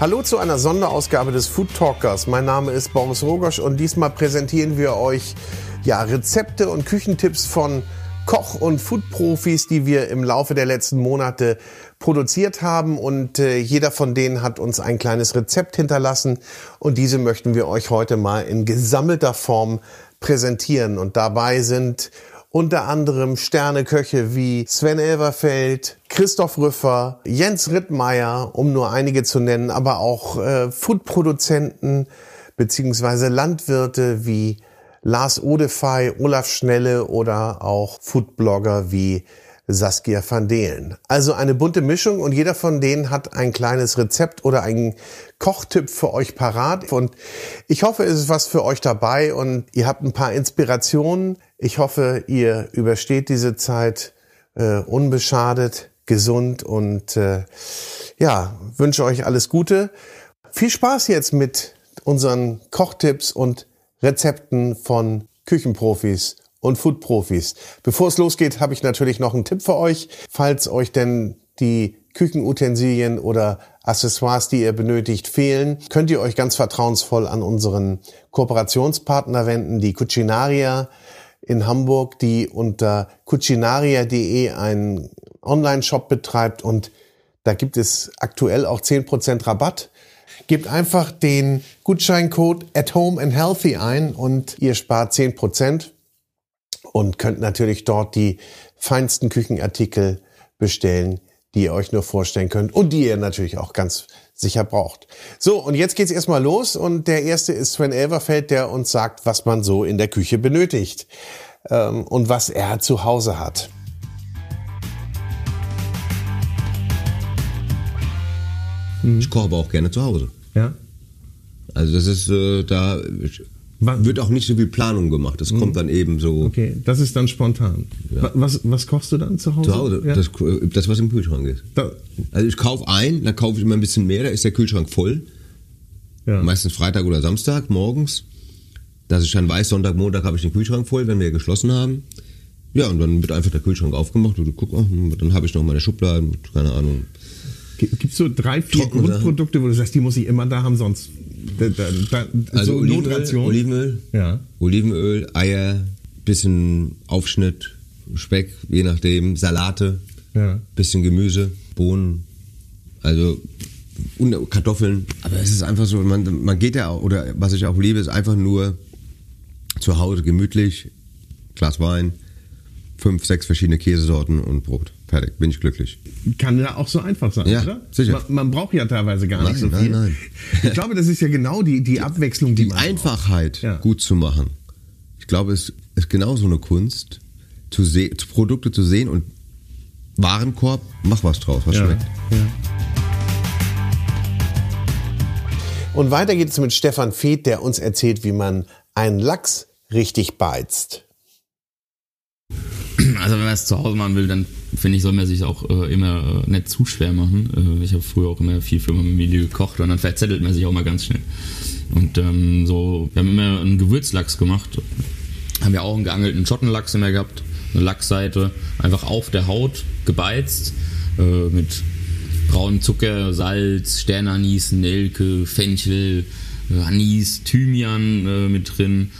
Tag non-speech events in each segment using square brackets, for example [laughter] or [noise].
Hallo zu einer Sonderausgabe des Food Talkers. Mein Name ist Boris Rogosch und diesmal präsentieren wir euch ja, Rezepte und Küchentipps von Koch- und Food-Profis, die wir im Laufe der letzten Monate produziert haben. Und äh, jeder von denen hat uns ein kleines Rezept hinterlassen. Und diese möchten wir euch heute mal in gesammelter Form präsentieren. Und dabei sind unter anderem Sterneköche wie Sven Elverfeld, Christoph Rüffer, Jens Rittmeier, um nur einige zu nennen, aber auch äh, Foodproduzenten beziehungsweise Landwirte wie Lars Odefey, Olaf Schnelle oder auch Foodblogger wie Saskia van Delen. Also eine bunte Mischung und jeder von denen hat ein kleines Rezept oder einen Kochtipp für euch parat. Und ich hoffe, es ist was für euch dabei und ihr habt ein paar Inspirationen. Ich hoffe, ihr übersteht diese Zeit äh, unbeschadet, gesund und äh, ja, wünsche euch alles Gute. Viel Spaß jetzt mit unseren Kochtipps und Rezepten von Küchenprofis und Foodprofis. Bevor es losgeht, habe ich natürlich noch einen Tipp für euch. Falls euch denn die Küchenutensilien oder Accessoires, die ihr benötigt, fehlen, könnt ihr euch ganz vertrauensvoll an unseren Kooperationspartner wenden, die Cucinaria in Hamburg, die unter cucinaria.de einen Online-Shop betreibt und da gibt es aktuell auch 10% Rabatt. Gebt einfach den Gutscheincode at home and healthy ein und ihr spart 10% und könnt natürlich dort die feinsten Küchenartikel bestellen, die ihr euch nur vorstellen könnt und die ihr natürlich auch ganz sicher braucht. So, und jetzt geht's erstmal los und der erste ist Sven Elverfeld, der uns sagt, was man so in der Küche benötigt ähm, und was er zu Hause hat. Ich koche aber auch gerne zu Hause. Ja. Also das ist äh, da Wann- wird auch nicht so viel Planung gemacht. Das kommt dann eben so Okay, das ist dann spontan. Wa- Was, was kochst du dann zu Hause? zu Hause. Ja. Das, das was im Kühlschrank ist. Da, Also ich kaufe ein, dann kaufe ich immer ein bisschen mehr, da ist der Kühlschrank voll. ja. Meistens Freitag oder Samstag morgens. Dass ich dann weiß, Sonntag, Montag habe ich den Kühlschrank voll, wenn wir geschlossen haben. Ja, und dann wird einfach der Kühlschrank aufgemacht und guck, oh, hm, dann habe ich noch meine Schubladen, keine Ahnung. Gibt es so drei, vier Trockensachen. Grundprodukte, wo du sagst, die muss ich immer da haben, sonst da, da, da, Also so Olivenöl, Notration? Olivenöl, Ja. Olivenöl, Eier, bisschen Aufschnitt, Speck, je nachdem, Salate, Ja. bisschen Gemüse, Bohnen, also und Kartoffeln. Aber es ist einfach so, man, man geht ja auch, oder was ich auch liebe, ist einfach nur zu Hause gemütlich, Glas Wein, fünf, sechs verschiedene Käsesorten und Brot. Fertig, bin ich glücklich. Kann ja auch so einfach sein, Ja, oder? sicher. Man, man braucht ja teilweise gar Nein, nicht so nein, viel. nein. [laughs] Ich glaube, das ist ja genau die, die Abwechslung, die, Die man Einfachheit Ja. gut zu machen. Ich glaube, es ist genauso eine Kunst, zu se Produkte zu sehen und Warenkorb, mach was draus, was Ja. schmeckt. Und weiter geht es mit Stefan Feeth, der uns erzählt, wie man einen Lachs richtig beizt. [clears throat] Also wenn man es zu Hause machen will, dann finde ich, soll man sich auch äh, immer äh, nicht zu schwer machen. Äh, ich habe früher auch immer viel für meine Familie gekocht und dann verzettelt man sich auch mal ganz schnell. Und ähm, so, wir haben immer einen Gewürzlachs gemacht. Haben wir auch einen geangelten Schottenlachs immer gehabt. Eine Lachsseite, einfach auf der Haut gebeizt äh, mit braunen Zucker, Salz, Sternanis, Nelke, Fenchel, äh, Anis, Thymian äh, mit drin.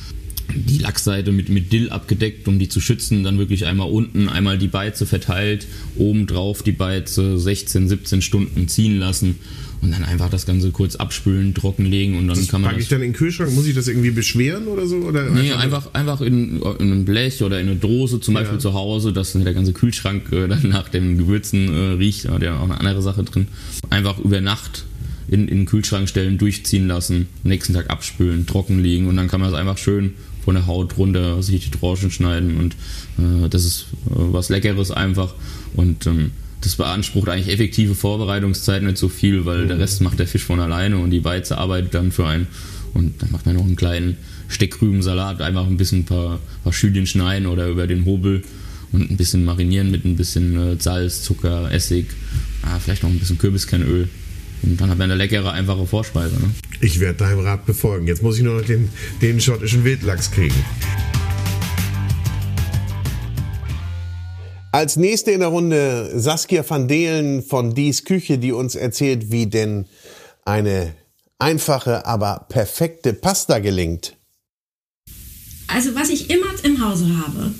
Die Lachsseite mit, mit Dill abgedeckt, um die zu schützen. Dann wirklich einmal unten, einmal die Beize verteilt, oben drauf die Beize 16, 17 Stunden ziehen lassen und dann einfach das Ganze kurz abspülen, trockenlegen und dann Das kann man packe das ich dann in den Kühlschrank? Muss ich das irgendwie beschweren oder so? Oder Nee, einfach, einfach in, in ein Blech oder in eine Dose, zum Beispiel Ja. zu Hause, dass der ganze Kühlschrank äh, dann nach den Gewürzen äh, riecht. Da hat ja auch eine andere Sache drin. Einfach über Nacht in, in den Kühlschrank stellen, durchziehen lassen, nächsten Tag abspülen, trockenlegen und dann kann man es einfach schön von der Haut runter sich die Tranchen schneiden und äh, das ist äh, was Leckeres einfach und ähm, das beansprucht eigentlich effektive Vorbereitungszeit nicht so viel, weil der Rest macht der Fisch von alleine und die Beize arbeitet dann für einen. Und dann macht man noch einen kleinen Steckrübensalat, einfach ein bisschen ein paar, paar Schülchen schneiden oder über den Hobel und ein bisschen marinieren mit ein bisschen äh, Salz, Zucker, Essig, ah, vielleicht noch ein bisschen Kürbiskernöl. Und dann hat man eine leckere, einfache Vorspeise. Ne? Ich werde deinem Rat befolgen. Jetzt muss ich nur noch den, den schottischen Wildlachs kriegen. Als nächste in der Runde Saskia van Delen von Dies Küche, die uns erzählt, wie denn eine einfache, aber perfekte Pasta gelingt. Also was ich immer im Hause habe,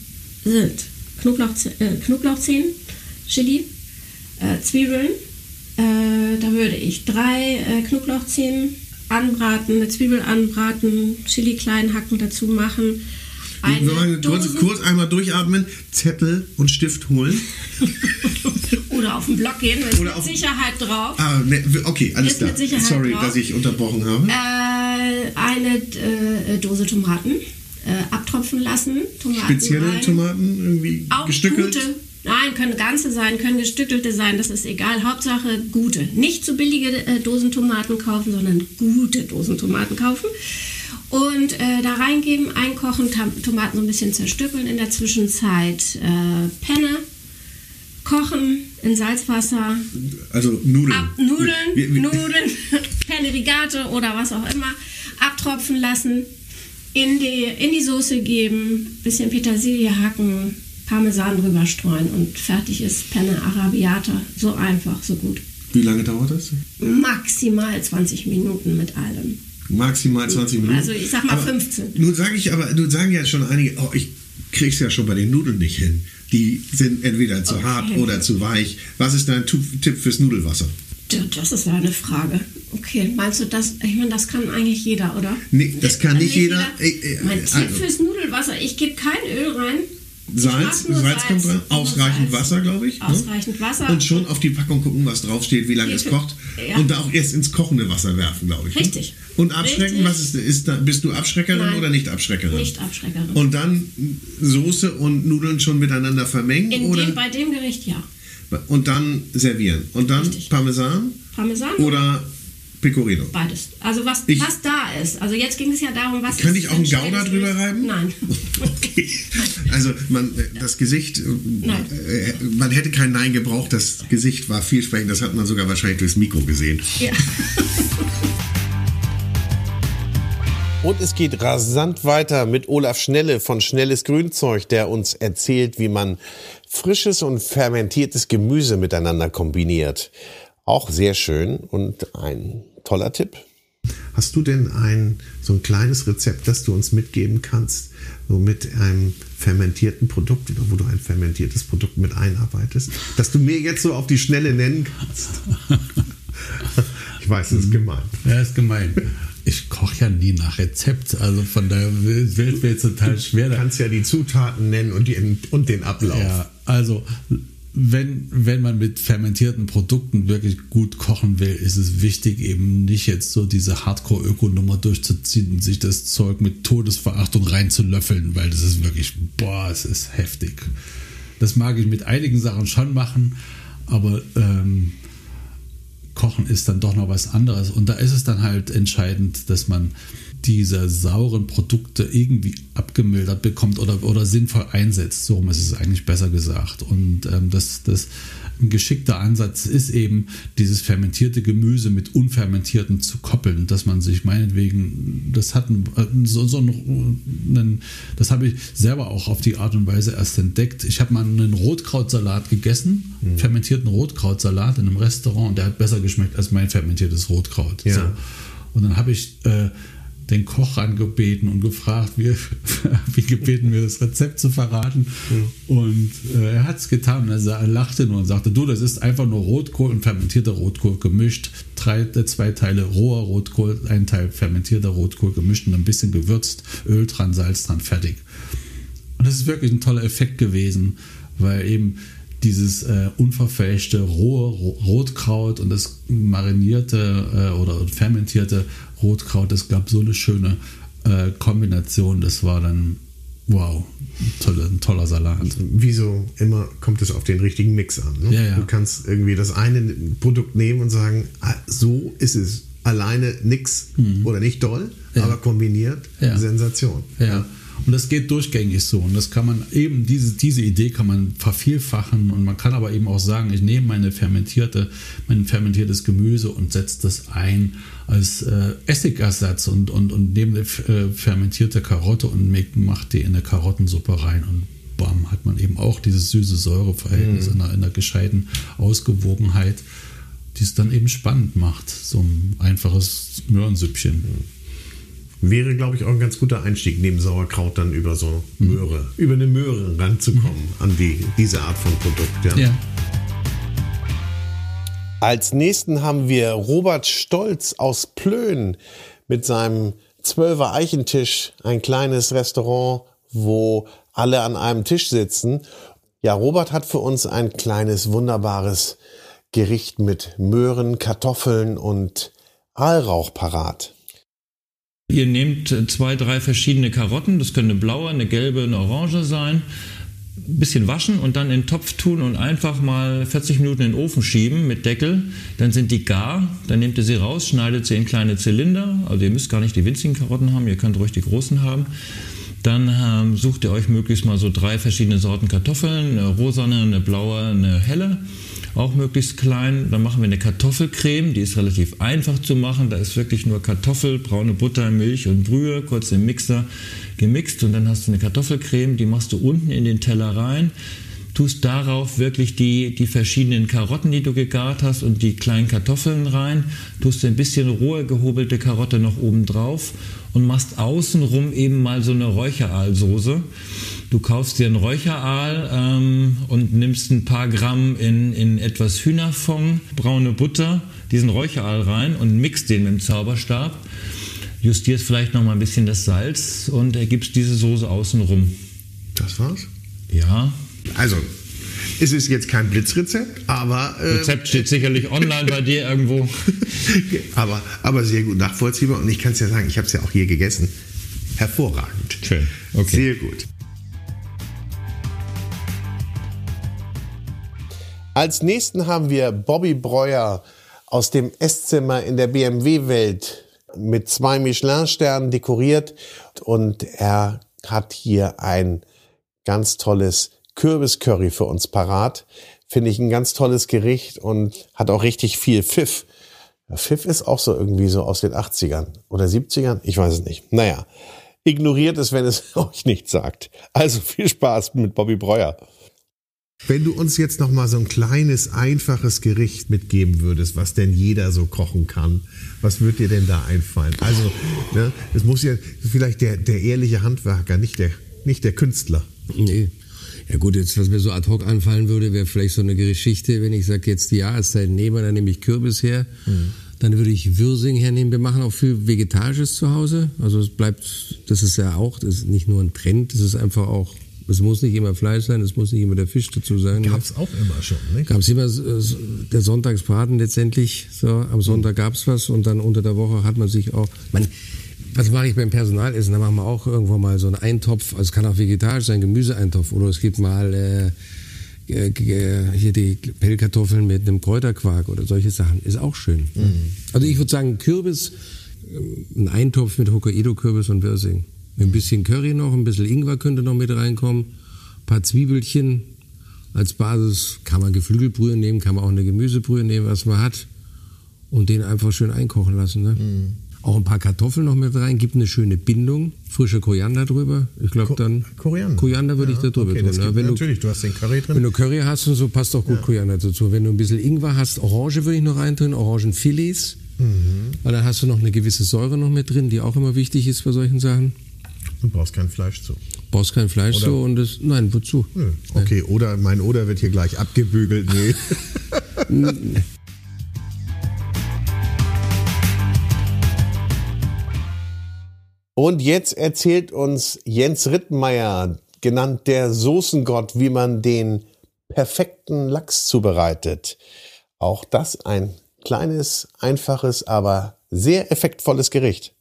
sind Knoblauch, äh, Knoblauchzehen, Chili, äh, Zwiebeln. Äh, da würde ich drei äh, Knoblauchzehen anbraten, eine Zwiebel anbraten, Chili klein hacken dazu machen. Eine Wir wollen kurz, kurz einmal durchatmen, Zettel und Stift holen. [laughs] oder auf den Block gehen, ist Oder mit auf- Sicherheit drauf. Ah, ne, okay, alles klar. Sorry, drauf. dass ich unterbrochen habe. Äh, eine äh, Dose Tomaten äh, abtropfen lassen. Tomaten Spezielle rein. Tomaten irgendwie Auch gestückelt. gute. Nein, können ganze sein, können gestückelte sein, das ist egal. Hauptsache gute. Nicht zu billige äh, Dosentomaten kaufen, sondern gute Dosentomaten kaufen. Und äh, da reingeben, einkochen, Tam Tomaten so ein bisschen zerstückeln. In der Zwischenzeit äh, Penne, kochen in Salzwasser, Also Nudeln. ab Nudeln, Wir- wir- Nudeln, [laughs] Penne Rigate oder was auch immer, abtropfen lassen, in die, in die Soße geben, bisschen Petersilie hacken, Parmesan drüber streuen und fertig ist Penne Arabiata. So einfach, so gut. Wie lange dauert das? Maximal 20 Minuten mit allem. Maximal 20 Minuten. Also ich sag mal 15. Nun sage ich aber, nun sagen ja schon einige, oh, ich krieg's ja schon bei den Nudeln nicht hin. Die sind entweder zu Okay. hart oder zu weich. Was ist dein Tipp fürs Nudelwasser? Das ist eine Frage. Okay, meinst du das? Ich meine, das kann eigentlich jeder, oder? Nee, das kann nicht jeder. Äh, äh, Mein Tipp also. fürs Nudelwasser, ich gebe kein Öl rein. Salz, Salz kommt dran, ausreichend Salz. Wasser, glaube ich. ne? Ausreichend Wasser. Und schon auf die Packung gucken, was draufsteht, wie lange es kocht. ja. Und da auch erst ins kochende Wasser werfen, glaube ich. ne? Richtig. Und abschrecken, Richtig. was ist, ist da, bist du Abschreckerin Nein. oder nicht Abschreckerin? Nicht Abschreckerin. Und dann Soße und Nudeln schon miteinander vermengen In oder dem, bei dem Gericht ja. und dann servieren. Und dann Richtig. Parmesan Parmesan oder Pecorino. beides. Also was, Ich- was da ist. Also jetzt ging es ja darum, was Kann ist ich auch einen ein Gouda drüber reiben? Nein. [laughs] Okay. Also man, äh, das Gesicht, äh, Nein. äh, man hätte kein Nein gebraucht. Das Gesicht war vielsprechend. Das hat man sogar wahrscheinlich durchs Mikro gesehen. Ja. [laughs] Und es geht rasant weiter mit Olaf Schnelle von Schnelles Grünzeug, der uns erzählt, wie man frisches und fermentiertes Gemüse miteinander kombiniert. Auch sehr schön und ein toller Tipp. Hast du denn ein so ein kleines Rezept, das du uns mitgeben kannst, so mit einem fermentierten Produkt oder wo du ein fermentiertes Produkt mit einarbeitest, das du mir jetzt so auf die Schnelle nennen kannst? [laughs] ich weiß, es ist gemein. Ja, ist gemein. Ich koche ja nie nach Rezept, also von daher wird mir jetzt total schwer. Du kannst ja die Zutaten nennen und, die, und den Ablauf. Ja, also wenn, wenn man mit fermentierten Produkten wirklich gut kochen will, ist es wichtig, eben nicht jetzt so diese Hardcore-Öko-Nummer durchzuziehen und sich das Zeug mit Todesverachtung reinzulöffeln, weil das ist wirklich, boah, es ist heftig. Das mag ich mit einigen Sachen schon machen, aber ähm, Kochen ist dann doch noch was anderes. Und da ist es dann halt entscheidend, dass man diese sauren Produkte irgendwie abgemildert bekommt oder, oder sinnvoll einsetzt. So ist es eigentlich besser gesagt. Und ähm, das, das ein geschickter Ansatz ist eben, dieses fermentierte Gemüse mit unfermentierten zu koppeln, dass man sich meinetwegen, das hat ein, so, so ein, einen, das habe ich selber auch auf die Art und Weise erst entdeckt. Ich habe mal einen Rotkrautsalat gegessen, fermentierten Rotkrautsalat in einem Restaurant und der hat besser geschmeckt als mein fermentiertes Rotkraut. Ja. So. Und dann habe ich äh, den Koch angebeten und gefragt, wie, [laughs] wie gebeten, mir das Rezept zu verraten. Und äh, er hat es getan und er, lachte nur und sagte, du, das ist einfach nur Rotkohl und fermentierter Rotkohl gemischt. Drei, äh, zwei Teile roher Rotkohl, ein Teil fermentierter Rotkohl gemischt und ein bisschen gewürzt, Öl dran, Salz dran, fertig. Und das ist wirklich ein toller Effekt gewesen, weil eben dieses äh, unverfälschte rohe Ro Rotkraut und das marinierte äh, oder fermentierte Rotkraut, das gab so eine schöne äh, Kombination. Das war dann, wow, tolle, ein toller Salat. Wie so immer kommt es auf den richtigen Mix an. Ne? Ja, ja. Du kannst irgendwie das eine Produkt nehmen und sagen, ah, so ist es alleine nix oder nicht doll, Mhm. Ja. aber kombiniert. Sensation. Ja. Und das geht durchgängig so. Und das kann man eben, diese, diese Idee kann man vervielfachen. Und man kann aber eben auch sagen, ich nehme meine fermentierte, mein fermentiertes Gemüse und setze das ein als äh, Essigersatz und, und, und nehme eine äh, fermentierte Karotte und mache die in eine Karottensuppe rein. Und bam, hat man eben auch dieses süße Säureverhältnis in, einer, in einer gescheiten Ausgewogenheit. die es dann eben spannend macht. So ein einfaches Möhrensüppchen. Wäre, glaube ich, auch ein ganz guter Einstieg, neben Sauerkraut dann über so Möhre, über eine Möhre ranzukommen an die, diese Art von Produkt. Ja. Ja. Als nächsten haben wir Robert Stolz aus Plön mit seinem Zwölfer Eichentisch, ein kleines Restaurant, wo alle an einem Tisch sitzen. Ja, Robert hat für uns ein kleines, wunderbares Gericht mit Möhren, Kartoffeln und Aalrauch parat. Ihr nehmt äh, zwei, drei verschiedene Karotten, das können eine blaue, eine gelbe, eine orange sein. Ein bisschen waschen und dann in den Topf tun und einfach mal 40 Minuten in den Ofen schieben mit Deckel. Dann sind die gar. Dann nehmt ihr sie raus, schneidet sie in kleine Zylinder. Also ihr müsst gar nicht die winzigen Karotten haben, ihr könnt ruhig die großen haben. Dann ähm, sucht ihr euch möglichst mal so drei verschiedene Sorten Kartoffeln, eine rosane, eine blaue, eine helle auch möglichst klein. Dann machen wir eine Kartoffelcreme, die ist relativ einfach zu machen. Da ist wirklich nur Kartoffel, braune Butter, Milch und Brühe, kurz im Mixer gemixt und dann hast du eine Kartoffelcreme, die machst du unten in den Teller rein. Tust darauf wirklich die, die verschiedenen Karotten, die du gegart hast und die kleinen Kartoffeln rein. Tust ein bisschen rohe gehobelte Karotte noch oben drauf und machst außenrum eben mal so eine Räucheraalsoße. Du kaufst dir ein Räucheraal ähm, und nimmst ein paar Gramm in, in etwas Hühnerfond, braune Butter, diesen Räucheraal rein und mixt den mit dem Zauberstab. Justierst vielleicht noch mal ein bisschen das Salz und ergibst diese Soße außenrum. Das war's. Ja, Also, es ist jetzt kein Blitzrezept, aber, äh, Rezept steht sicherlich online bei dir irgendwo. [laughs] aber, aber sehr gut nachvollziehbar. Und ich kann es ja sagen, ich habe es ja auch hier gegessen. Hervorragend. Schön. Okay. Sehr gut. Als nächsten haben wir Bobby Breuer aus dem Esszimmer in der BMW-Welt mit zwei Michelin-Sternen dekoriert und er hat hier ein ganz tolles Kürbiscurry für uns parat. Finde ich ein ganz tolles Gericht und hat auch richtig viel Pfiff. Pfiff ist auch so irgendwie so aus den 80ern oder 70ern, ich weiß es nicht. Naja, ignoriert es, wenn es [laughs] euch nicht sagt. Also viel Spaß mit Bobby Breuer. Wenn du uns jetzt noch mal so ein kleines, einfaches Gericht mitgeben würdest, was denn jeder so kochen kann, was würde dir denn da einfallen? Also, ne, es muss ja vielleicht der, der ehrliche Handwerker, nicht der, nicht der Künstler. Nee. Ja gut, jetzt was mir so ad hoc anfallen würde, wäre vielleicht so eine Geschichte, wenn ich sage, jetzt die Jahreszeit nehmen, dann nehme ich Kürbis her. Dann würde ich Würsing hernehmen. Wir machen auch viel Vegetarisches zu Hause. Also es bleibt, das ist ja auch, das ist nicht nur ein Trend, das ist einfach auch, es muss nicht immer Fleisch sein, es muss nicht immer der Fisch dazu sein. Gab's auch immer schon, ne? Gab es immer äh, der Sonntagsbraten letztendlich. So, am Sonntag gab's was und dann unter der Woche hat man sich auch. Man, was mache ich beim Personalessen? Da machen wir auch irgendwo mal so einen Eintopf. Also es kann auch vegetarisch sein, Gemüseeintopf. Oder es gibt mal äh, äh, hier die Pellkartoffeln mit einem Kräuterquark oder solche Sachen. Ist auch schön. Also ich würde sagen, Kürbis, äh, ein Eintopf mit Hokkaido-Kürbis und Wirsing. Mit ein bisschen Curry noch, ein bisschen Ingwer könnte noch mit reinkommen. Ein paar Zwiebelchen als Basis. Kann man Geflügelbrühe nehmen, kann man auch eine Gemüsebrühe nehmen, was man hat. Und den einfach schön einkochen lassen. Ne? Auch ein paar Kartoffeln noch mit rein, gibt eine schöne Bindung. Frische Koriander drüber. Ich glaube dann. Koriander. Koriander würde ich da drüber okay, tun. das ne? Wenn du, natürlich, du hast den Curry drin. wenn du Curry hast und so, passt auch gut Koriander dazu. Wenn du ein bisschen Ingwer hast, Orange würde ich noch reintun, Orangenfilets. Weil dann hast du noch eine gewisse Säure noch mit drin, die auch immer wichtig ist bei solchen Sachen. Und brauchst kein Fleisch zu. Brauchst kein Fleisch Oder- so und das, nein, wozu? Nö. Okay, oder mein Oder wird hier gleich abgebügelt. Nee. [laughs] Und jetzt erzählt uns Jens Rittmeier, genannt der Soßengott, wie man den perfekten Lachs zubereitet. Auch das ein kleines, einfaches, aber sehr effektvolles Gericht.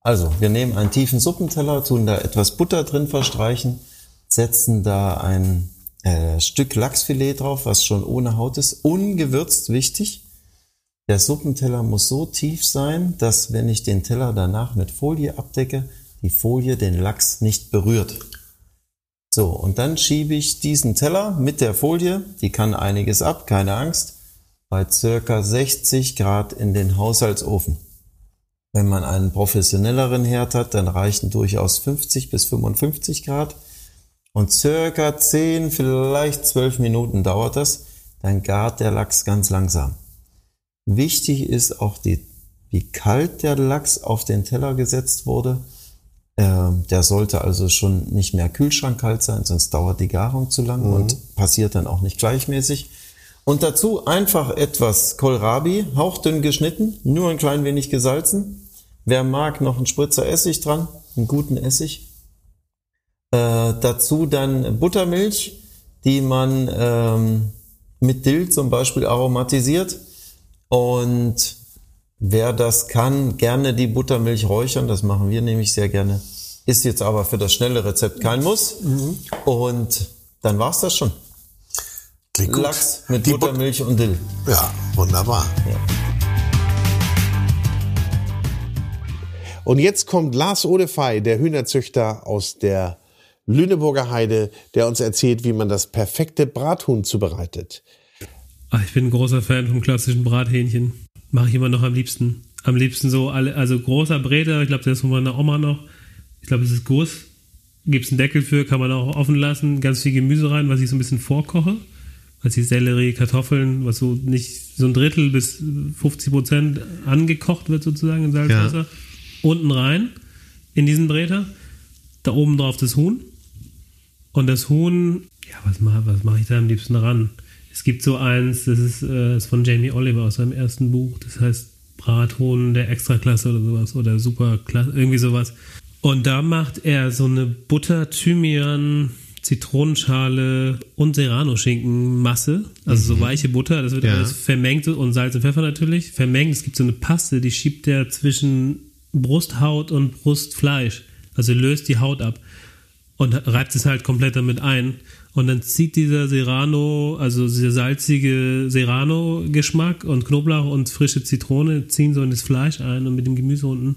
Also, wir nehmen einen tiefen Suppenteller, tun da etwas Butter drin verstreichen, setzen da ein äh, Stück Lachsfilet drauf, was schon ohne Haut ist, ungewürzt, wichtig. Der Suppenteller muss so tief sein, dass wenn ich den Teller danach mit Folie abdecke, die Folie den Lachs nicht berührt. So, und dann schiebe ich diesen Teller mit der Folie, die kann einiges ab, keine Angst, bei circa 60 Grad in den Haushaltsofen. Wenn man einen professionelleren Herd hat, dann reichen durchaus 50 bis 55 Grad. Und circa 10, vielleicht 12 Minuten dauert das. dann gart der Lachs ganz langsam. Wichtig ist auch, die, wie kalt der Lachs auf den Teller gesetzt wurde. Ähm, der sollte also schon nicht mehr kühlschrankkalt sein, sonst dauert die Garung zu lang und passiert dann auch nicht gleichmäßig. Und dazu einfach etwas Kohlrabi, hauchdünn geschnitten, nur ein klein wenig gesalzen. Wer mag, noch einen Spritzer Essig dran, einen guten Essig. Äh, dazu dann Buttermilch, die man ähm, mit Dill zum Beispiel aromatisiert. Und wer das kann, gerne die Buttermilch räuchern. Das machen wir nämlich sehr gerne. Ist jetzt aber für das schnelle Rezept kein Muss. Und dann war's das schon. Klingt gut. Lachs mit Die But- Buttermilch und Dill. Ja, wunderbar. Und jetzt kommt Lars Odefey, der Hühnerzüchter aus der Lüneburger Heide, der uns erzählt, wie man das perfekte Brathuhn zubereitet. Ach, ich bin ein großer Fan vom klassischen Brathähnchen. Mache ich immer noch am liebsten. Am liebsten so alle, also großer Bräter, ich glaube, der ist von meiner Oma noch. Ich glaube, es ist Guss. Gibt's einen Deckel für, kann man auch offen lassen. Ganz viel Gemüse rein, was ich so ein bisschen vorkoche. Also die Sellerie, Kartoffeln, was so nicht so ein Drittel bis 50 Prozent angekocht wird sozusagen in Salzwasser. Unten rein in diesen Bräter. Da oben drauf das Huhn. Und das Huhn, ja, was mache was mach ich da am liebsten ran? Es gibt so eins, das ist, äh, ist von Jamie Oliver aus seinem ersten Buch, das heißt Brathuhn der Extraklasse oder sowas oder Superklasse, irgendwie sowas. Und da macht er so eine Butter, Thymian, Zitronenschale und Serrano-Schinken-Masse, also so weiche Butter, das wird Ja. alles vermengt und Salz und Pfeffer natürlich. Vermengt, es gibt so eine Paste, die schiebt er zwischen Brusthaut und Brustfleisch, also löst die Haut ab und reibt es halt komplett damit ein. Und dann zieht dieser Serrano, also dieser salzige Serrano-Geschmack und Knoblauch und frische Zitrone ziehen so in das Fleisch ein und mit dem Gemüse unten,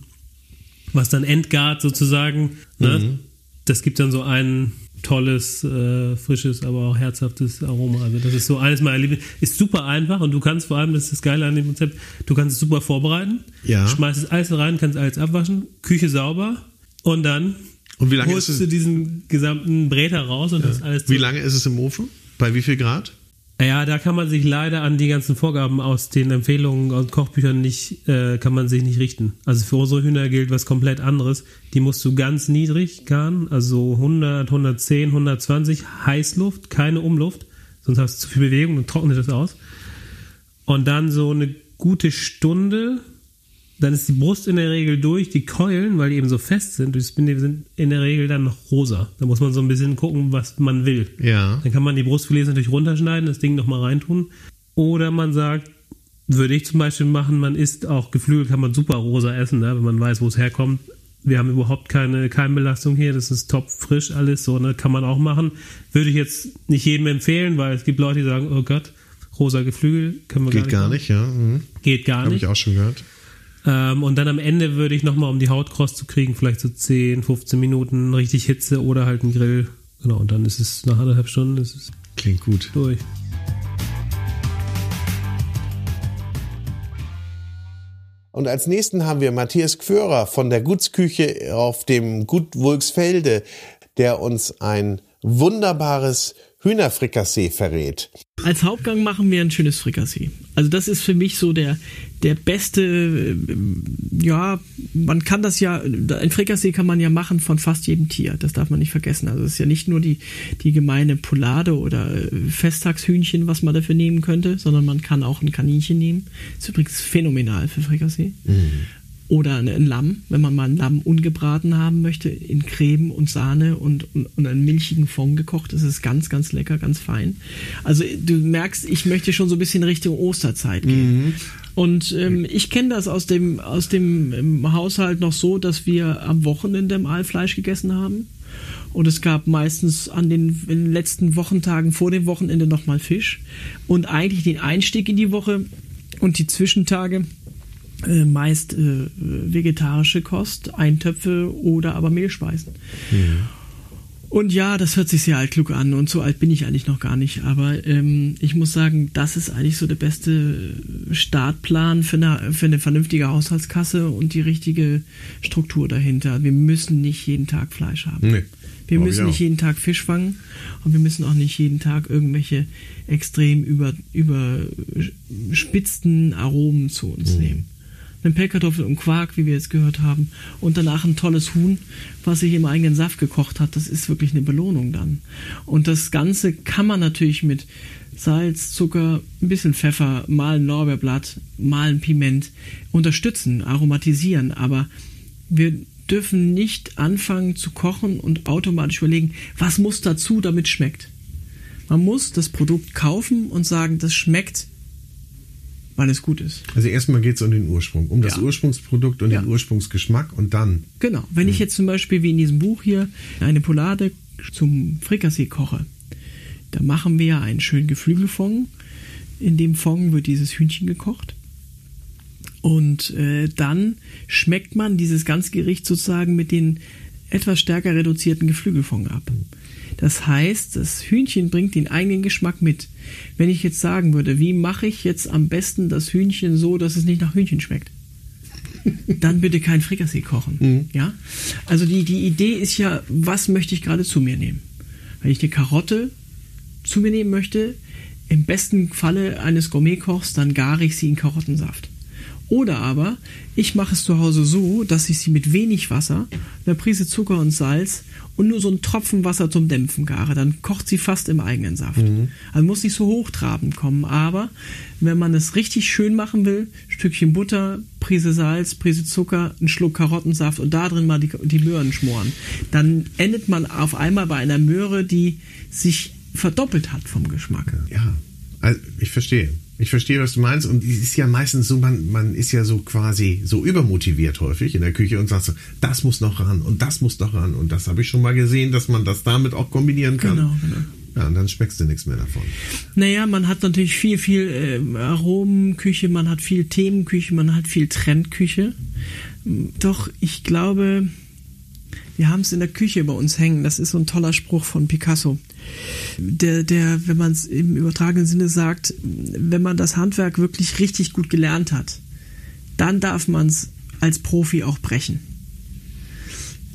was dann entgart sozusagen. Ne? Das gibt dann so ein tolles, äh, frisches, aber auch herzhaftes Aroma. Also das ist so eines meiner Lieblings. Ist super einfach und du kannst vor allem, das ist das Geile an dem Rezept, du kannst es super vorbereiten. Ja. Schmeißt es alles rein, kannst alles abwaschen, Küche sauber und dann Und wie lange holst ist es- du diesen gesamten Bräter raus und das alles Wie lange ist es im Ofen? Bei wie viel Grad? ja, da kann man sich leider an die ganzen Vorgaben aus den Empfehlungen aus Kochbüchern nicht, äh, kann man sich nicht richten. Also für unsere Hühner gilt was komplett anderes. Die musst du ganz niedrig garen, also 100, 110, 120, Heißluft, keine Umluft, sonst hast du zu viel Bewegung und trocknet das aus. Und dann so eine gute Stunde, dann ist die Brust in der Regel durch, die Keulen, weil die eben so fest sind, durch das Binde sind in der Regel dann noch rosa. Da muss man so ein bisschen gucken, was man will. Ja. Dann kann man die Brustfilets natürlich runterschneiden, das Ding nochmal reintun. Oder man sagt, würde ich zum Beispiel machen, man isst auch Geflügel, kann man super rosa essen, ne, wenn man weiß, wo es herkommt. Wir haben überhaupt keine Keimbelastung hier, das ist top frisch alles, so, ne, kann man auch machen. Würde ich jetzt nicht jedem empfehlen, weil es gibt Leute, die sagen, oh Gott, rosa Geflügel, können wir Geht gar machen. nicht, ja. Mhm. Geht gar Habe nicht. ich auch schon gehört. Ähm, und dann am Ende würde ich nochmal, um die Haut kross zu kriegen, vielleicht so 10, 15 Minuten richtig Hitze oder halt einen Grill. Genau, und dann ist es nach anderthalb Stunden ist es Klingt gut. durch. Und als nächsten haben wir Matthias Gführer von der Gutsküche auf dem Gut Wulksfelde, der uns ein wunderbares Hühnerfrikassee verrät. Als Hauptgang machen wir ein schönes Frikassee. Also das ist für mich so der, der beste, äh, ja, man kann das ja, ein Frikassee kann man ja machen von fast jedem Tier. Das darf man nicht vergessen. Also es ist ja nicht nur die, die gemeine Poulade oder äh, Festtagshühnchen, was man dafür nehmen könnte, sondern man kann auch ein Kaninchen nehmen. Ist übrigens phänomenal für Frikassee. Oder ein, Lamm, wenn man mal ein Lamm ungebraten haben möchte, in Creme und Sahne und, und, und einen milchigen Fond gekocht. Das ist ganz, ganz lecker, ganz fein. Also du merkst, ich möchte schon so ein bisschen Richtung Osterzeit gehen. Und ähm, ich kenne das aus dem, aus dem ähm, Haushalt noch so, dass wir am Wochenende mal Fleisch gegessen haben. Und es gab meistens an den letzten Wochentagen vor dem Wochenende nochmal Fisch. Und eigentlich den Einstieg in die Woche und die Zwischentage äh, meist äh, vegetarische Kost, Eintöpfe oder aber Mehlspeisen. Und ja, das hört sich sehr altklug an und so alt bin ich eigentlich noch gar nicht. Aber ähm, ich muss sagen, das ist eigentlich so der beste Startplan für eine, für eine vernünftige Haushaltskasse und die richtige Struktur dahinter. Wir müssen nicht jeden Tag Fleisch haben. Nee. Wir müssen nicht jeden Tag Fisch fangen und wir müssen auch nicht jeden Tag irgendwelche extrem über, überspitzten Aromen zu uns Mhm. nehmen. Eine Pellkartoffel und Quark, wie wir jetzt gehört haben, und danach ein tolles Huhn, was sich im eigenen Saft gekocht hat, das ist wirklich eine Belohnung dann. Und das Ganze kann man natürlich mit Salz, Zucker, ein bisschen Pfeffer, mal ein Lorbeerblatt, mal ein Piment unterstützen, aromatisieren, aber wir dürfen nicht anfangen zu kochen und automatisch überlegen, was muss dazu, damit es schmeckt. Man muss das Produkt kaufen und sagen, das schmeckt, weil es gut ist. Also erstmal geht es um den Ursprung, um das Ja. Ursprungsprodukt und Ja. den Ursprungsgeschmack und dann. Genau. Wenn ich jetzt zum Beispiel wie in diesem Buch hier eine Poulade zum Frikassee koche, da machen wir ja einen schönen Geflügelfond. In dem Fond wird dieses Hühnchen gekocht. Und äh, dann schmeckt man dieses ganze Gericht sozusagen mit den etwas stärker reduzierten Geflügelfond ab. Das heißt, das Hühnchen bringt den eigenen Geschmack mit. Wenn ich jetzt sagen würde, wie mache ich jetzt am besten das Hühnchen so, dass es nicht nach Hühnchen schmeckt? [laughs] dann bitte kein Frikassee kochen. Ja? Also die, die Idee ist ja, was möchte ich gerade zu mir nehmen? Wenn ich eine Karotte zu mir nehmen möchte, im besten Falle eines Gourmetkochs, dann gare ich sie in Karottensaft. Oder aber ich mache es zu Hause so, dass ich sie mit wenig Wasser, einer Prise Zucker und Salz und nur so einen Tropfen Wasser zum Dämpfen gare. Dann kocht sie fast im eigenen Saft. Also muss nicht so hochtrabend kommen. Aber wenn man es richtig schön machen will, Stückchen Butter, Prise Salz, Prise Zucker, ein Schluck Karottensaft und da drin mal die, die Möhren schmoren, dann endet man auf einmal bei einer Möhre, die sich verdoppelt hat vom Geschmack. Ja, also ich verstehe. Ich verstehe, was du meinst. Und es ist ja meistens so, man, man ist ja so quasi so übermotiviert häufig in der Küche und sagt so, das muss noch ran und das muss noch ran. Und das habe ich schon mal gesehen, dass man das damit auch kombinieren kann. Genau, genau. Ja, und dann schmeckst du nichts mehr davon. Naja, man hat natürlich viel, viel äh, Aromenküche, man hat viel Themenküche, man hat viel Trendküche. Doch ich glaube, wir haben es in der Küche bei uns hängen. Das ist so ein toller Spruch von Picasso. Der, der, wenn man es im übertragenen Sinne sagt, wenn man das Handwerk wirklich richtig gut gelernt hat, dann darf man es als Profi auch brechen.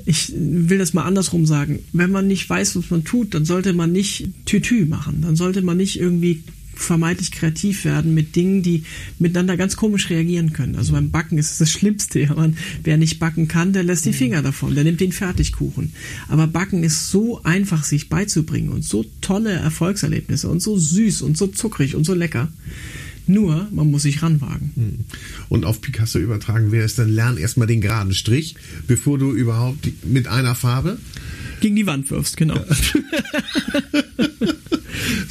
Ich will das mal andersrum sagen. Wenn man nicht weiß, was man tut, dann sollte man nicht Tütü machen. Dann sollte man nicht irgendwie vermeintlich kreativ werden mit Dingen, die miteinander ganz komisch reagieren können. Also beim Backen ist es das Schlimmste. Ja, man, wer nicht backen kann, der lässt die Finger davon, der nimmt den Fertigkuchen. Aber Backen ist so einfach, sich beizubringen und so tolle Erfolgserlebnisse und so süß und so zuckrig und so lecker. Nur, man muss sich ranwagen. Und auf Picasso übertragen wäre es dann, lern erstmal den geraden Strich, bevor du überhaupt mit einer Farbe Gegen die Wand wirfst, genau. Ja. [laughs] [laughs]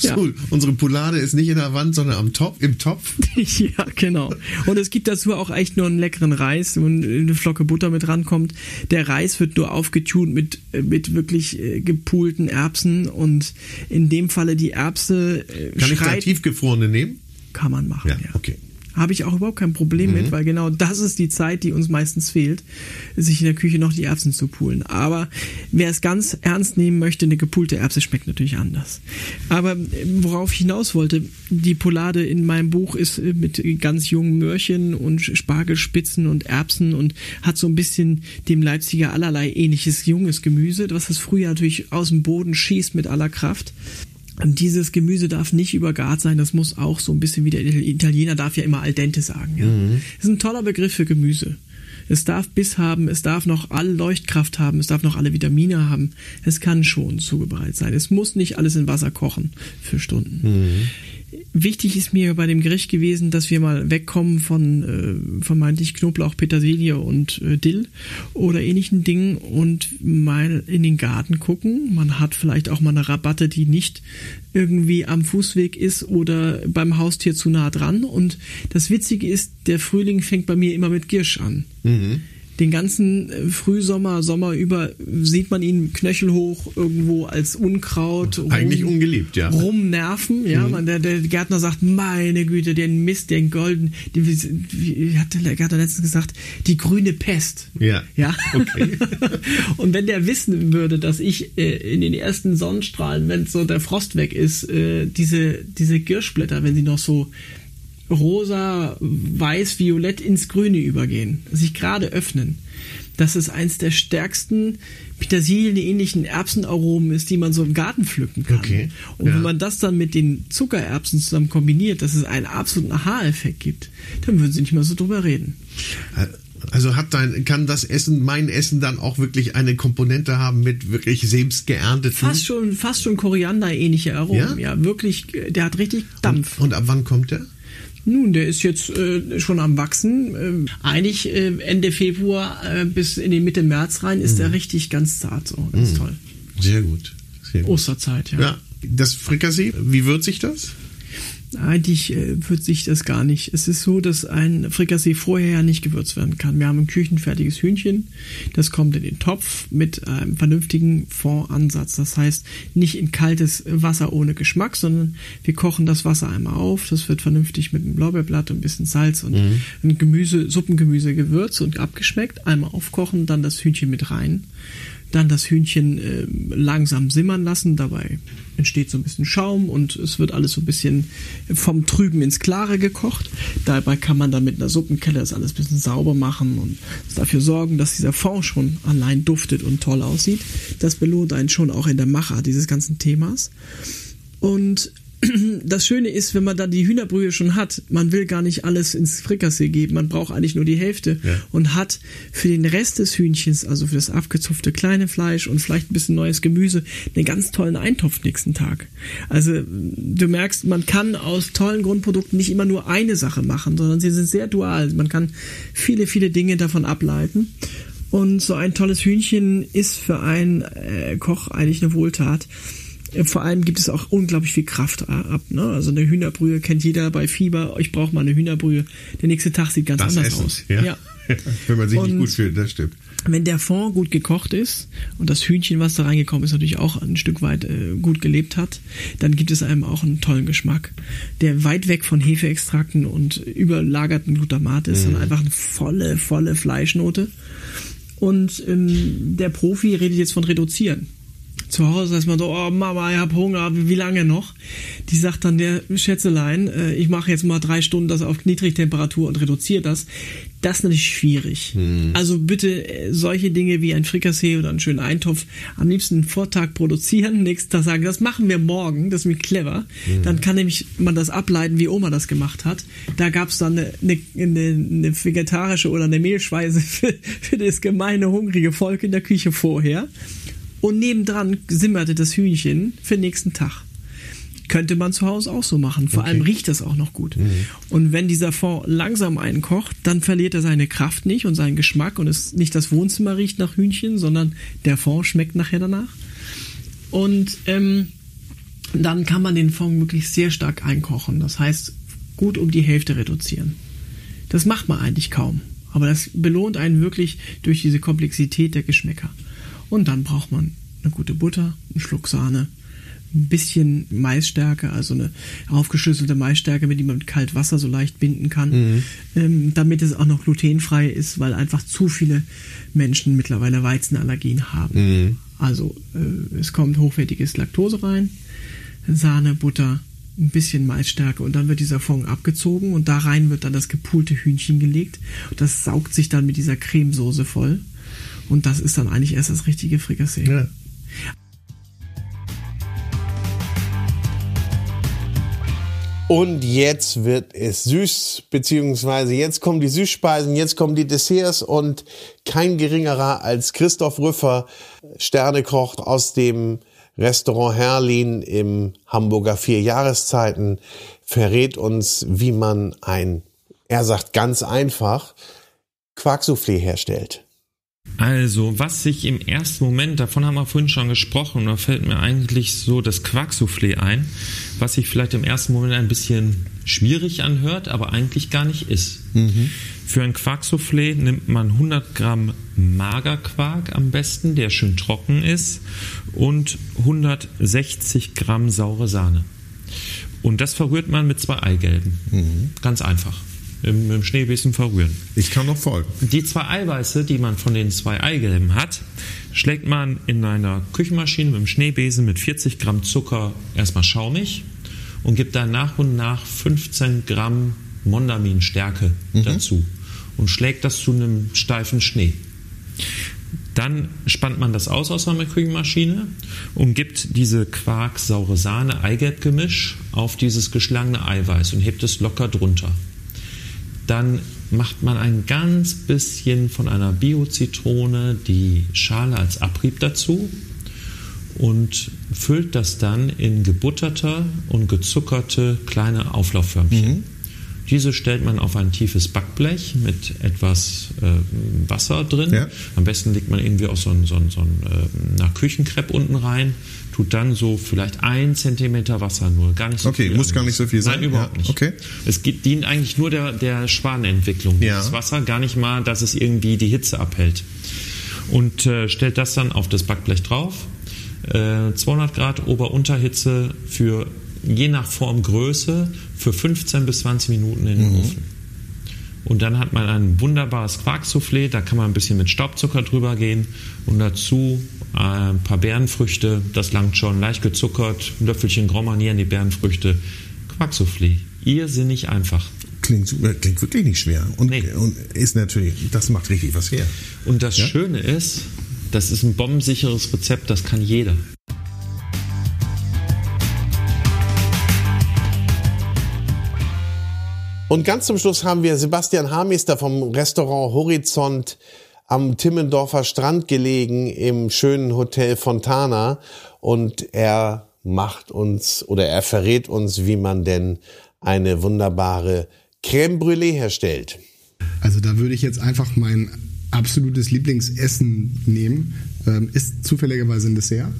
So, unsere Poulade ist nicht in der Wand, sondern am Topf, im Topf. [laughs] ja, genau. Und es gibt dazu auch echt nur einen leckeren Reis und eine Flocke Butter mit rankommt. Der Reis wird nur aufgetunt mit, mit wirklich äh, gepulten Erbsen und in dem Falle die Erbse äh, Kann ich da schreit, tiefgefrorene nehmen? kann man machen, Ja, ja. okay. Habe ich auch überhaupt kein Problem mit, weil genau das ist die Zeit, die uns meistens fehlt, sich in der Küche noch die Erbsen zu pulen. Aber wer es ganz ernst nehmen möchte, eine gepulte Erbse schmeckt natürlich anders. Aber äh, worauf ich hinaus wollte, die Poulade in meinem Buch ist äh, mit ganz jungen Möhrchen und Spargelspitzen und Erbsen und hat so ein bisschen dem Leipziger allerlei ähnliches junges Gemüse, was das Frühjahr natürlich aus dem Boden schießt mit aller Kraft. Und dieses Gemüse darf nicht übergart sein, das muss auch so ein bisschen wie der Italiener darf ja immer al dente sagen. Ja. Das ist ein toller Begriff für Gemüse. Es darf Biss haben, es darf noch alle Leuchtkraft haben, es darf noch alle Vitamine haben. Es kann schon zubereitet sein. Es muss nicht alles in Wasser kochen für Stunden. Wichtig ist mir bei dem Gericht gewesen, dass wir mal wegkommen von äh, vermeintlich Knoblauch, Petersilie und äh, Dill oder ähnlichen Dingen und mal in den Garten gucken. Man hat vielleicht auch mal eine Rabatte, die nicht irgendwie am Fußweg ist oder beim Haustier zu nah dran. Und das Witzige ist, der Frühling fängt bei mir immer mit Girsch an. Den ganzen äh, Frühsommer, Sommer über sieht man ihn knöchelhoch irgendwo als Unkraut. Eigentlich rum- ungeliebt, ja. rumnerven. Ja, man, der, der Gärtner sagt, meine Güte, den Mist, den Golden, die, wie hat der Gärtner letztens gesagt, die grüne Pest. Ja. Ja. Okay. [laughs] Und wenn der wissen würde, dass ich äh, in den ersten Sonnenstrahlen, wenn so der Frost weg ist, äh, diese, diese Girschblätter, wenn sie noch so rosa, weiß, violett ins Grüne übergehen, sich gerade öffnen, dass es eins der stärksten Petersilien-ähnlichen Erbsenaromen ist, die man so im Garten pflücken kann. Okay, Und ja. wenn man das dann mit den Zuckererbsen zusammen kombiniert, dass es einen absoluten Aha-Effekt gibt, dann würden sie nicht mehr so drüber reden. Also hat dein, kann das Essen, mein Essen dann auch wirklich eine Komponente haben mit wirklich selbst geernteten? Fast schon, fast schon Koriander-ähnliche Aromen. Ja? Ja? wirklich, der hat richtig Dampf. Und ab wann kommt der? Nun, der ist jetzt äh, schon am Wachsen. Ähm, eigentlich äh, Ende Februar äh, bis in die Mitte März rein ist er richtig ganz zart, so ganz toll. Sehr gut. Sehr gut. Osterzeit, ja. Ja, das Frikassee, wie würzig das? Eigentlich äh, wird sich das gar nicht. Es ist so, dass ein Frikassee vorher ja nicht gewürzt werden kann. Wir haben ein küchenfertiges Hühnchen, das kommt in den Topf mit einem vernünftigen Fondansatz. Das heißt, nicht in kaltes Wasser ohne Geschmack, sondern wir kochen das Wasser einmal auf. Das wird vernünftig mit einem Lorbeerblatt und ein bisschen Salz und ein Gemüse, Suppengemüse gewürzt und abgeschmeckt. Einmal aufkochen, dann das Hühnchen mit rein. Dann das Hühnchen äh, langsam simmern lassen. Dabei entsteht so ein bisschen Schaum und es wird alles so ein bisschen vom Trüben ins Klare gekocht. Dabei kann man dann mit einer Suppenkelle das alles ein bisschen sauber machen und dafür sorgen, dass dieser Fond schon allein duftet und toll aussieht. Das belohnt einen schon auch in der Macher dieses ganzen Themas. Und [clears throat] das Schöne ist, wenn man dann die Hühnerbrühe schon hat, man will gar nicht alles ins Frikassee geben, man braucht eigentlich nur die Hälfte und hat für den Rest des Hühnchens, also für das abgezupfte kleine Fleisch und vielleicht ein bisschen neues Gemüse, einen ganz tollen Eintopf nächsten Tag. Also du merkst, man kann aus tollen Grundprodukten nicht immer nur eine Sache machen, sondern sie sind sehr dual. Man kann viele, viele Dinge davon ableiten. Und so ein tolles Hühnchen ist für einen äh, Koch eigentlich eine Wohltat. Äh, Vor allem gibt es auch unglaublich viel Kraft äh, ab. Ne? Also eine Hühnerbrühe kennt jeder bei Fieber. Ich brauche mal eine Hühnerbrühe. Der nächste Tag sieht ganz Das anders Essen, aus. ja. [laughs] Wenn man sich nicht Und- gut fühlt, das stimmt. Wenn der Fond gut gekocht ist und das Hühnchen, was da reingekommen ist, natürlich auch ein Stück weit äh, gut gelebt hat, dann gibt es einem auch einen tollen Geschmack, der weit weg von Hefeextrakten und überlagerten Glutamat ist, sondern einfach eine volle, volle Fleischnote. Und ähm, der Profi redet jetzt von reduzieren. Zu Hause ist man so, oh Mama, ich hab Hunger, wie, wie lange noch? Die sagt dann der Schätzelein, äh, ich mache jetzt mal drei Stunden das auf Niedrigtemperatur und reduziere das. Das ist natürlich schwierig. Also bitte äh, solche Dinge wie ein Frikassee oder einen schönen Eintopf am liebsten einen Vortag produzieren, [laughs] nächsten Tag sagen, das machen wir morgen, das ist mir clever. Dann kann nämlich man das ableiten, wie Oma das gemacht hat. Da gab es dann eine, eine, eine, eine vegetarische oder eine Mehlschweise [laughs] für, für das gemeine, hungrige Volk in der Küche vorher. Und nebendran simmerte das Hühnchen für den nächsten Tag. Könnte man zu Hause auch so machen. Vor allem riecht das auch noch gut. Und wenn dieser Fond langsam einkocht, dann verliert er seine Kraft nicht und seinen Geschmack und es nicht das Wohnzimmer riecht nach Hühnchen, sondern der Fond schmeckt nachher danach. Und ähm, dann kann man den Fond wirklich sehr stark einkochen. Das heißt, gut um die Hälfte reduzieren. Das macht man eigentlich kaum. Aber das belohnt einen wirklich durch diese Komplexität der Geschmäcker. Und dann braucht man eine gute Butter, einen Schluck Sahne, ein bisschen Maisstärke, also eine aufgeschlüsselte Maisstärke, mit die man mit kaltem Wasser so leicht binden kann, ähm, damit es auch noch glutenfrei ist, weil einfach zu viele Menschen mittlerweile Weizenallergien haben. Also äh, es kommt hochwertiges Laktose rein, Sahne, Butter, ein bisschen Maisstärke und dann wird dieser Fond abgezogen und da rein wird dann das gepulte Hühnchen gelegt. Das saugt sich dann mit dieser Cremesoße voll und das ist dann eigentlich erst das richtige Frikassee. Ja. Und jetzt wird es süß, beziehungsweise jetzt kommen die Süßspeisen, jetzt kommen die Desserts und kein geringerer als Christoph Rüffer, Sternekoch aus dem Restaurant Herlin im Hamburger Vier Jahreszeiten, verrät uns, wie man ein, er sagt ganz einfach, Quarksoufflé herstellt. Also, was sich im ersten Moment, davon haben wir vorhin schon gesprochen, da fällt mir eigentlich so das Quarksoufflé ein, was sich vielleicht im ersten Moment ein bisschen schwierig anhört, aber eigentlich gar nicht ist. Für ein Quarksoufflé nimmt man 100 Gramm Magerquark am besten, der schön trocken ist, und 160 Gramm saure Sahne. Und das verrührt man mit zwei Eigelben. Ganz einfach. Im, Im Schneebesen verrühren. Ich kann noch folgen. Die zwei Eiweiße, die man von den zwei Eigelben hat, schlägt man in einer Küchenmaschine mit dem Schneebesen mit 40 Gramm Zucker erstmal schaumig und gibt dann nach und nach 15 Gramm Mondaminstärke dazu und schlägt das zu einem steifen Schnee. Dann spannt man das aus aus einer Küchenmaschine und gibt diese Quark-saure Sahne-Eigelb-Gemisch auf dieses geschlagene Eiweiß und hebt es locker drunter. Dann macht man ein ganz bisschen von einer Bio-Zitrone die Schale als Abrieb dazu und füllt das dann in gebutterte und gezuckerte kleine Auflaufförmchen. Mhm. Diese stellt man auf ein tiefes Backblech mit etwas äh, Wasser drin. Ja. Am besten legt man irgendwie auch so ein, so ein, so ein äh, nach Küchenkrepp unten rein, tut dann so vielleicht ein Zentimeter Wasser nur, gar nicht so Okay, viel. muss gar nicht so viel sein. Nein, überhaupt Ja, nicht. okay. Es geht, dient eigentlich nur der, der Schwanentwicklung Ja. dieses Wasser, gar nicht mal, dass es irgendwie die Hitze abhält. Und äh, stellt das dann auf das Backblech drauf. Äh, 200 Grad Ober-Unterhitze für je nach Formgröße für 15 bis 20 Minuten in den Ofen. Und dann hat man ein wunderbares Quarksoufflé, da kann man ein bisschen mit Staubzucker drüber gehen und dazu äh, ein paar Beerenfrüchte, das langt schon, leicht gezuckert, ein Löffelchen Grand Marnier in die Beerenfrüchte, Quarksoufflé. Irrsinnig einfach. Klingt, klingt wirklich nicht schwer. Und, Nee. und ist natürlich, das macht richtig was her. Und das Schöne ist, das ist ein bombensicheres Rezept, das kann jeder. Und ganz zum Schluss haben wir Sebastian Hamester vom Restaurant Horizont am Timmendorfer Strand gelegen im schönen Hotel Fontana und er macht uns oder er verrät uns, wie man denn eine wunderbare Crème Brûlée herstellt. Also da würde ich jetzt einfach mein absolutes Lieblingsessen nehmen. Ähm, ist zufälligerweise ein Dessert.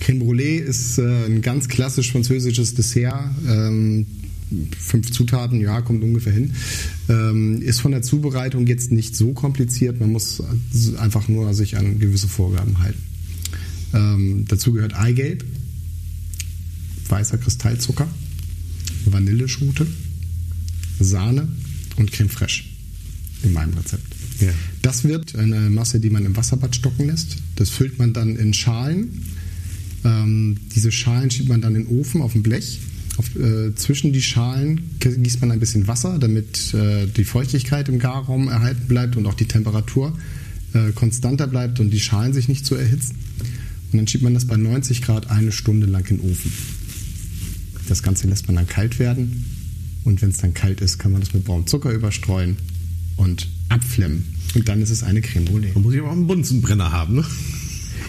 Crème Brûlée ist äh, ein ganz klassisch französisches Dessert. Ähm, fünf Zutaten, ja, kommt ungefähr hin. Ähm, ist von der Zubereitung jetzt nicht so kompliziert. Man muss einfach nur sich an gewisse Vorgaben halten. Ähm, dazu gehört Eigelb, weißer Kristallzucker, Vanilleschote, Sahne und Creme fraiche in meinem Rezept. Ja. Das wird eine Masse, die man im Wasserbad stocken lässt. Das füllt man dann in Schalen. Ähm, diese Schalen schiebt man dann in den Ofen auf ein Blech. Auf, äh, zwischen die Schalen gießt man ein bisschen Wasser, damit äh, die Feuchtigkeit im Garraum erhalten bleibt und auch die Temperatur äh, konstanter bleibt und die Schalen sich nicht so erhitzen. Und dann schiebt man das bei 90 Grad eine Stunde lang in den Ofen. Das Ganze lässt man dann kalt werden. Und wenn es dann kalt ist, kann man das mit braunem Zucker überstreuen und abflemmen. Und dann ist es eine Creme Brûlée. Da muss ich aber auch einen Bunsenbrenner haben, ne?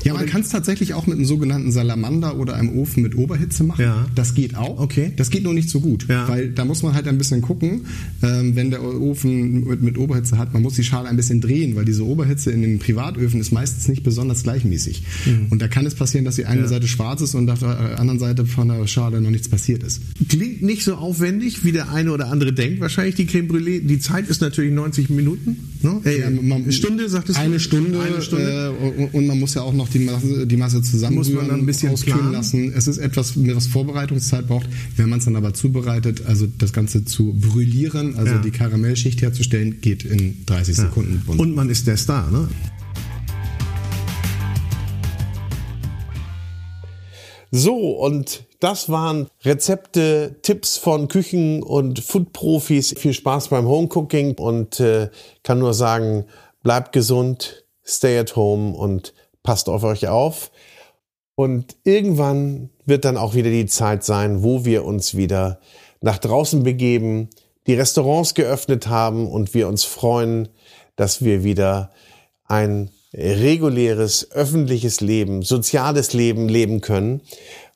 Ja, man kann es tatsächlich auch mit einem sogenannten Salamander oder einem Ofen mit Oberhitze machen. Ja. Das geht auch. Okay. Das geht nur nicht so gut, Ja. weil da muss man halt ein bisschen gucken, ähm, wenn der Ofen mit, mit Oberhitze hat, man muss die Schale ein bisschen drehen, weil diese Oberhitze in den Privatöfen ist meistens nicht besonders gleichmäßig. Und da kann es passieren, dass die eine Seite schwarz ist und auf der anderen Seite von der Schale noch nichts passiert ist. Klingt nicht so aufwendig, wie der eine oder andere denkt. Wahrscheinlich die Creme Brûlée. Die Zeit ist natürlich 90 Minuten. Ne? Ja, man- eine Stunde, sagtest du? Eine Stunde, Eine Stunde. Äh, und, und man muss ja auch noch die Masse, die Masse zusammenrühren, Muss man dann ein bisschen auskühlen planen? lassen. Es ist etwas, was Vorbereitungszeit braucht. Wenn man es dann aber zubereitet, also das Ganze zu brülieren, also Ja. die Karamellschicht herzustellen, geht in 30 Sekunden. Und man ist der Star, ne? So, und das waren Rezepte, Tipps von Küchen- und Food-Profis. Viel Spaß beim Homecooking und äh, kann nur sagen, bleibt gesund, stay at home und passt auf euch auf. Und irgendwann wird dann auch wieder die Zeit sein, wo wir uns wieder nach draußen begeben, die Restaurants geöffnet haben und wir uns freuen, dass wir wieder ein reguläres öffentliches Leben, soziales Leben leben können.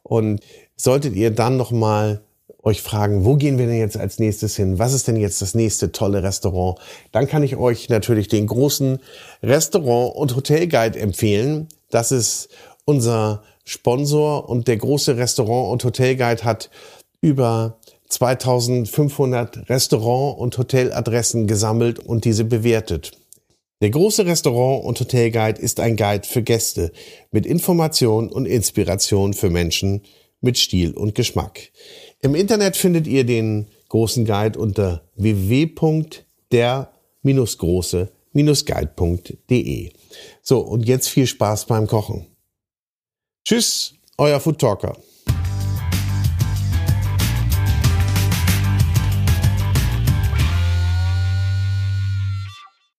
Und solltet ihr dann noch mal euch fragen, wo gehen wir denn jetzt als nächstes hin? Was ist denn jetzt das nächste tolle Restaurant? Dann kann ich euch natürlich den großen Restaurant- und Hotelguide empfehlen. Das ist unser Sponsor und der große Restaurant- und Hotelguide hat über 2500 Restaurant- und Hoteladressen gesammelt und diese bewertet. Der große Restaurant- und Hotelguide ist ein Guide für Gäste mit Information und Inspiration für Menschen mit Stil und Geschmack. Im Internet findet ihr den großen Guide unter www.der-große-guide.de. So, und jetzt viel Spaß beim Kochen. Tschüss, euer Food Talker.